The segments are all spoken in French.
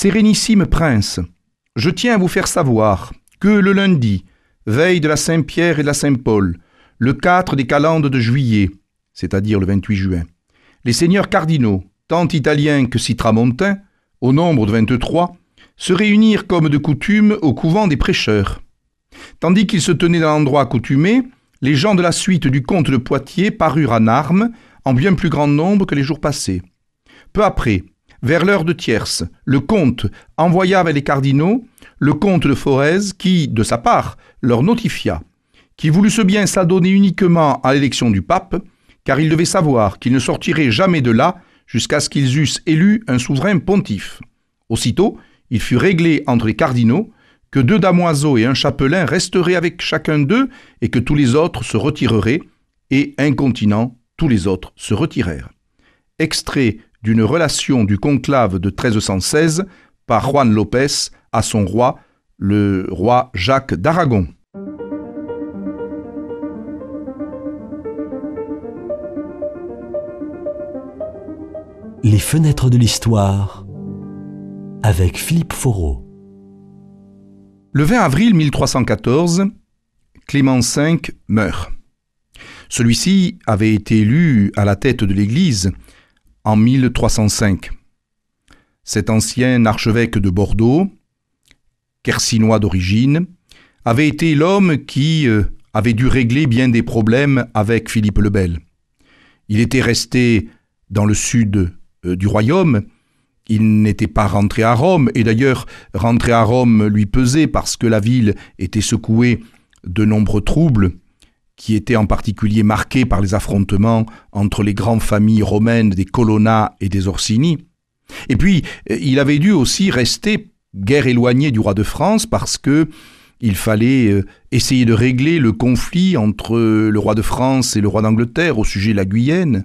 Sérénissime prince, je tiens à vous faire savoir que le lundi, veille de la Saint-Pierre et de la Saint-Paul, le 4 des calendes de juillet, c'est-à-dire le 28 juin, les seigneurs cardinaux, tant italiens que citramontins, au nombre de 23, se réunirent comme de coutume au couvent des prêcheurs. Tandis qu'ils se tenaient dans l'endroit accoutumé, les gens de la suite du comte de Poitiers parurent en armes, en bien plus grand nombre que les jours passés. Peu après, vers l'heure de tierce, le comte envoya avec les cardinaux le comte de Forez qui, de sa part, leur notifia qu'il voulut se bien s'adonner uniquement à l'élection du pape, car il devait savoir qu'il ne sortirait jamais de là jusqu'à ce qu'ils eussent élu un souverain pontife. Aussitôt, il fut réglé entre les cardinaux que deux damoiseaux et un chapelain resteraient avec chacun d'eux et que tous les autres se retireraient, et incontinent, tous les autres se retirèrent. Extrait d'une relation du conclave de 1316 par Juan Lopez à son roi, le roi Jacques d'Aragon. Les fenêtres de l'histoire avec Philippe Foreau. Le 20 avril 1314, Clément V meurt. Celui-ci avait été élu à la tête de l'Église en 1305. Cet ancien archevêque de Bordeaux, quercinois d'origine, avait été l'homme qui euh, avait dû régler bien des problèmes avec Philippe le Bel. Il était resté dans le sud euh, du royaume. Il n'était pas rentré à Rome, et d'ailleurs rentrer à Rome lui pesait parce que la ville était secouée de nombreux troubles, qui étaient en particulier marqués par les affrontements entre les grandes familles romaines des Colonna et des Orsini. Et puis, euh, il avait dû aussi rester guère éloigné du roi de France parce que il fallait euh, essayer de régler le conflit entre le roi de France et le roi d'Angleterre au sujet de la Guyenne.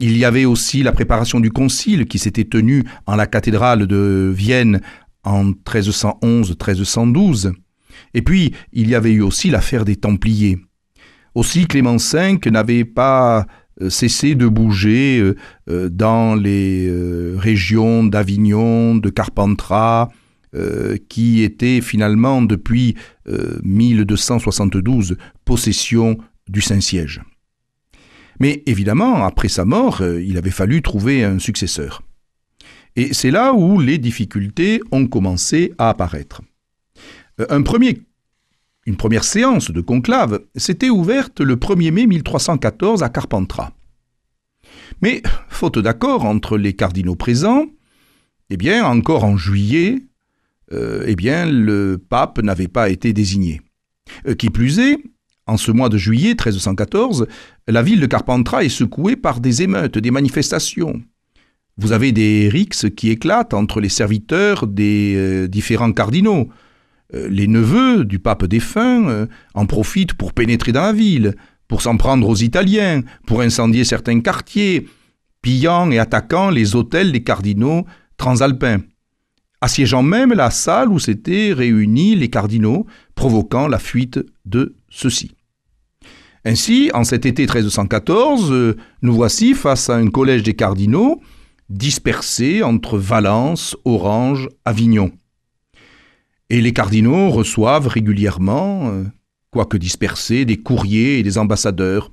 Il y avait aussi la préparation du concile qui s'était tenu en la cathédrale de Vienne en 1311-1312. Et puis, il y avait eu aussi l'affaire des Templiers. Aussi, Clément V n'avait pas euh, cessé de bouger euh, euh, dans les régions d'Avignon, de Carpentras, qui étaient finalement depuis 1272 possession du Saint-Siège. Mais évidemment, après sa mort, il avait fallu trouver un successeur. Et c'est là où les difficultés ont commencé à apparaître. Un premier, une première séance de conclave s'était ouverte le 1er mai 1314 à Carpentras. Mais, faute d'accord entre les cardinaux présents, eh bien, encore en juillet, euh, eh bien, le pape n'avait pas été désigné. qui plus est, en ce mois de juillet 1314, la ville de Carpentras est secouée par des émeutes, des manifestations. Vous avez des rixes qui éclatent entre les serviteurs des euh, différents cardinaux. Euh, les neveux du pape défunt euh, en profitent pour pénétrer dans la ville, pour s'en prendre aux Italiens, pour incendier certains quartiers, pillant et attaquant les hôtels des cardinaux transalpins, assiégeant même la salle où s'étaient réunis les cardinaux, provoquant la fuite de ceux-ci. Ainsi, en cet été 1314, euh, nous voici face à un collège des cardinaux dispersé entre Valence, Orange, Avignon. Et les cardinaux reçoivent régulièrement, euh, quoique dispersés, des courriers et des ambassadeurs,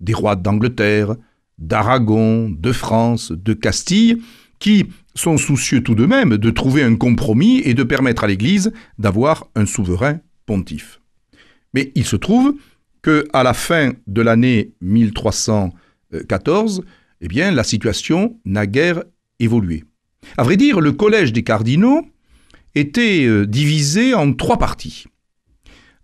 des rois d'Angleterre, d'Aragon, de France, de Castille, qui sont soucieux tout de même de trouver un compromis et de permettre à l'Église d'avoir un souverain pontife. Mais il se trouve que à la fin de l'année 1314, eh bien, la situation n'a guère évolué. À vrai dire, le collège des cardinaux était euh, divisé en trois parties.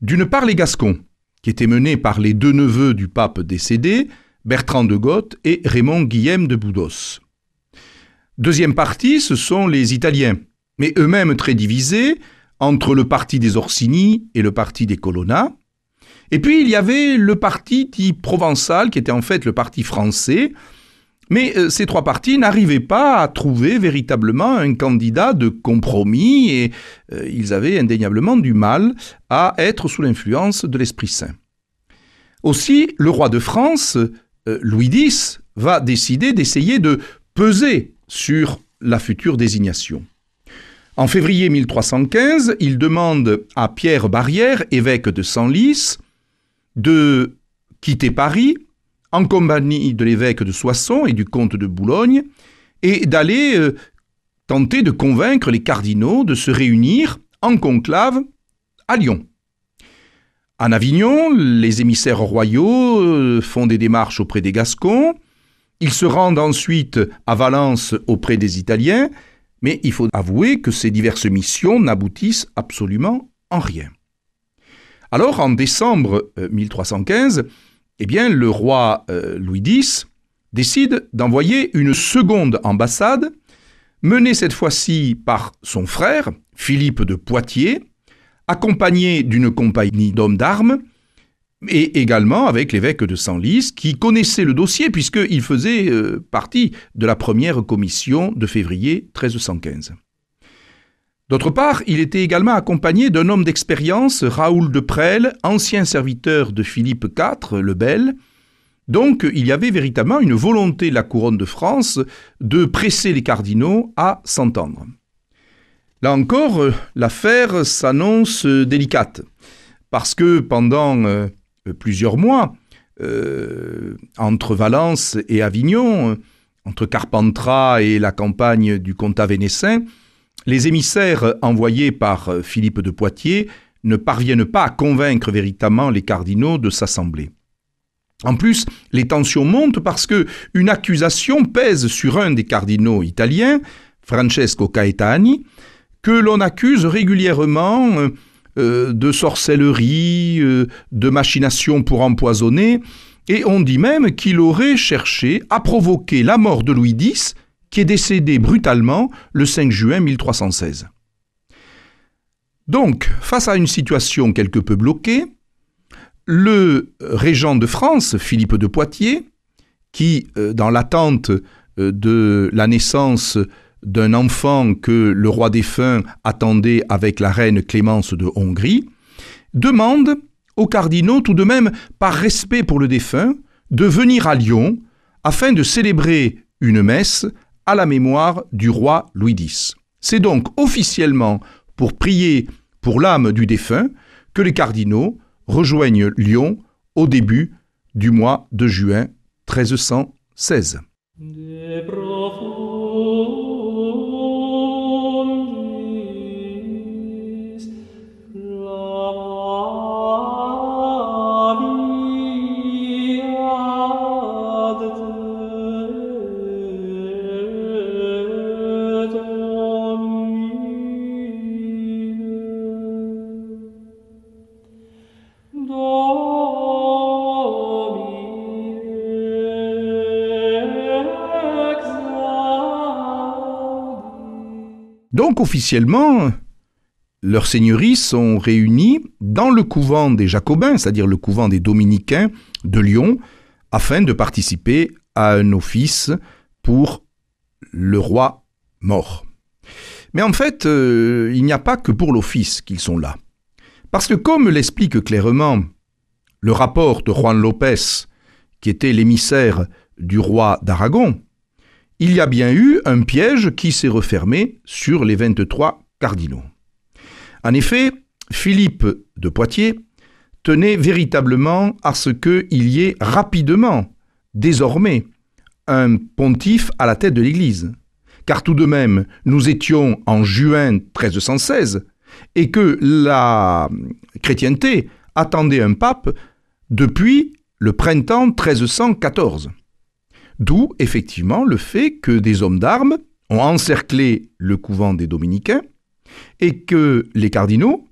D'une part, les Gascons, qui étaient menés par les deux neveux du pape décédé, Bertrand de Goth et Raymond Guillaume de Boudos. Deuxième partie, ce sont les Italiens, mais eux-mêmes très divisés entre le parti des Orsini et le parti des Colonna, et puis il y avait le parti dit provençal, qui était en fait le parti français. Mais euh, ces trois partis n'arrivaient pas à trouver véritablement un candidat de compromis et euh, ils avaient indéniablement du mal à être sous l'influence de l'Esprit Saint. Aussi, le roi de France, euh, Louis X, va décider d'essayer de peser sur la future désignation. En février 1315, il demande à Pierre Barrière, évêque de Senlis, de quitter Paris en compagnie de l'évêque de Soissons et du comte de Boulogne et d'aller euh, tenter de convaincre les cardinaux de se réunir en conclave à Lyon. En Avignon, les émissaires royaux euh, font des démarches auprès des Gascons, ils se rendent ensuite à Valence auprès des Italiens, mais il faut avouer que ces diverses missions n'aboutissent absolument en rien. Alors, en décembre 1315, euh, eh bien, le roi euh, Louis X décide d'envoyer une seconde ambassade, menée cette fois-ci par son frère, Philippe de Poitiers, accompagné d'une compagnie d'hommes d'armes, et également avec l'évêque de Senlis, qui connaissait le dossier puisqu'il faisait euh, partie de la première commission de février 1315. D'autre part, il était également accompagné d'un homme d'expérience, Raoul de Presles, ancien serviteur de Philippe IV le Bel. Donc il y avait véritablement une volonté de la couronne de France de presser les cardinaux à s'entendre. Là encore, euh, l'affaire s'annonce délicate, parce que pendant euh, plusieurs mois, euh, entre Valence et Avignon, entre Carpentras et la campagne du comtat vénessin, les émissaires envoyés par Philippe de Poitiers ne parviennent pas à convaincre véritablement les cardinaux de s'assembler. En plus, les tensions montent parce que une accusation pèse sur un des cardinaux italiens, Francesco Caetani, que l'on accuse régulièrement euh, euh, de sorcellerie, euh, de machination pour empoisonner, et on dit même qu'il aurait cherché à provoquer la mort de Louis X, qui est décédé brutalement le 5 juin 1316. Donc, face à une situation quelque peu bloquée, le régent de France, Philippe de Poitiers, qui, dans l'attente de la naissance d'un enfant que le roi défunt attendait avec la reine Clémence de Hongrie, demande aux cardinaux tout de même, par respect pour le défunt, de venir à Lyon afin de célébrer une messe à la mémoire du roi Louis X. C'est donc officiellement pour prier pour l'âme du défunt que les cardinaux rejoignent Lyon au début du mois de juin 1316. Donc officiellement, leurs seigneuries sont réunies dans le couvent des Jacobins, c'est-à-dire le couvent des Dominicains de Lyon, afin de participer à un office pour le roi mort. Mais en fait, euh, il n'y a pas que pour l'office qu'ils sont là. Parce que comme l'explique clairement le rapport de Juan Lopez, qui était l'émissaire du roi d'Aragon, il y a bien eu un piège qui s'est refermé sur les 23 cardinaux. En effet, Philippe de Poitiers tenait véritablement à ce qu'il y ait rapidement, désormais, un pontife à la tête de l'Église. Car tout de même, nous étions en juin 1316 et que la chrétienté attendait un pape depuis le printemps 1314. D'où effectivement le fait que des hommes d'armes ont encerclé le couvent des dominicains et que les cardinaux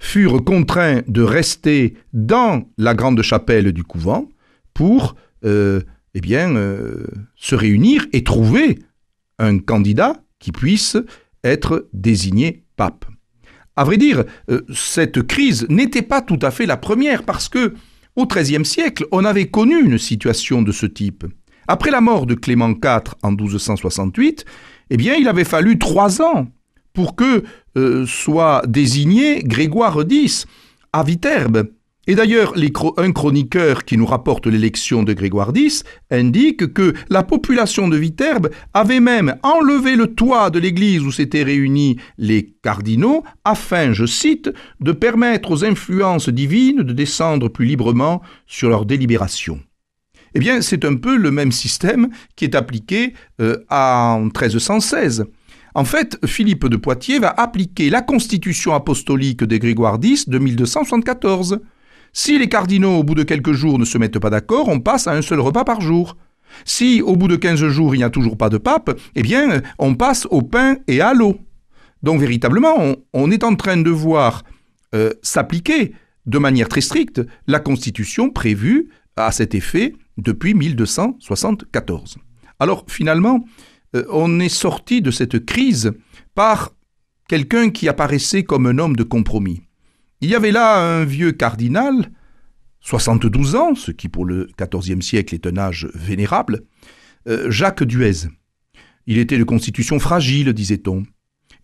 furent contraints de rester dans la grande chapelle du couvent pour euh, eh euh, se réunir et trouver un candidat qui puisse être désigné pape. À vrai dire, euh, cette crise n'était pas tout à fait la première parce que au XIIIe siècle, on avait connu une situation de ce type. Après la mort de Clément IV en 1268, eh bien, il avait fallu trois ans pour que euh, soit désigné Grégoire X à Viterbe, Et d'ailleurs, un chroniqueur qui nous rapporte l'élection de Grégoire X indique que la population de Viterbe avait même enlevé le toit de l'église où s'étaient réunis les cardinaux afin, je cite, de permettre aux influences divines de descendre plus librement sur leurs délibérations. Eh bien, c'est un peu le même système qui est appliqué euh, en 1316. En fait, Philippe de Poitiers va appliquer la constitution apostolique de Grégoire X de 1274. Si les cardinaux, au bout de quelques jours, ne se mettent pas d'accord, on passe à un seul repas par jour. Si, au bout de 15 jours, il n'y a toujours pas de pape, eh bien, on passe au pain et à l'eau. Donc, véritablement, on, est en train de voir euh, s'appliquer de manière très stricte la constitution prévue à cet effet depuis 1274. Alors, finalement, euh, on est sorti de cette crise par quelqu'un qui apparaissait comme un homme de compromis. Il y avait là un vieux cardinal, 72 ans, ce qui pour le XIVe siècle est un âge vénérable, euh, Jacques Duez. Il était de constitution fragile, disait-on.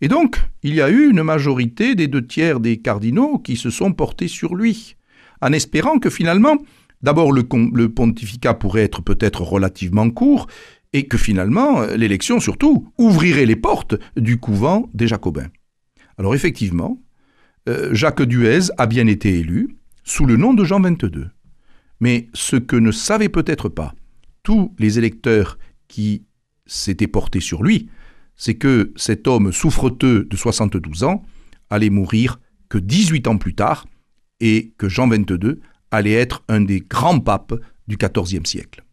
Et donc, il y a eu une majorité des deux tiers des cardinaux qui se sont portés sur lui, en espérant que finalement, d'abord le, pontificat pourrait être peut-être relativement court, et que finalement, l'élection surtout ouvrirait les portes du couvent des Jacobins. Alors effectivement, euh, Jacques Duez a bien été élu sous le nom de Jean XXII. Mais ce que ne savaient peut-être pas tous les électeurs qui s'étaient portés sur lui, c'est que cet homme souffreteux de 72 ans allait mourir que 18 ans plus tard et que Jean XXII allait être un des grands papes du XIVe siècle.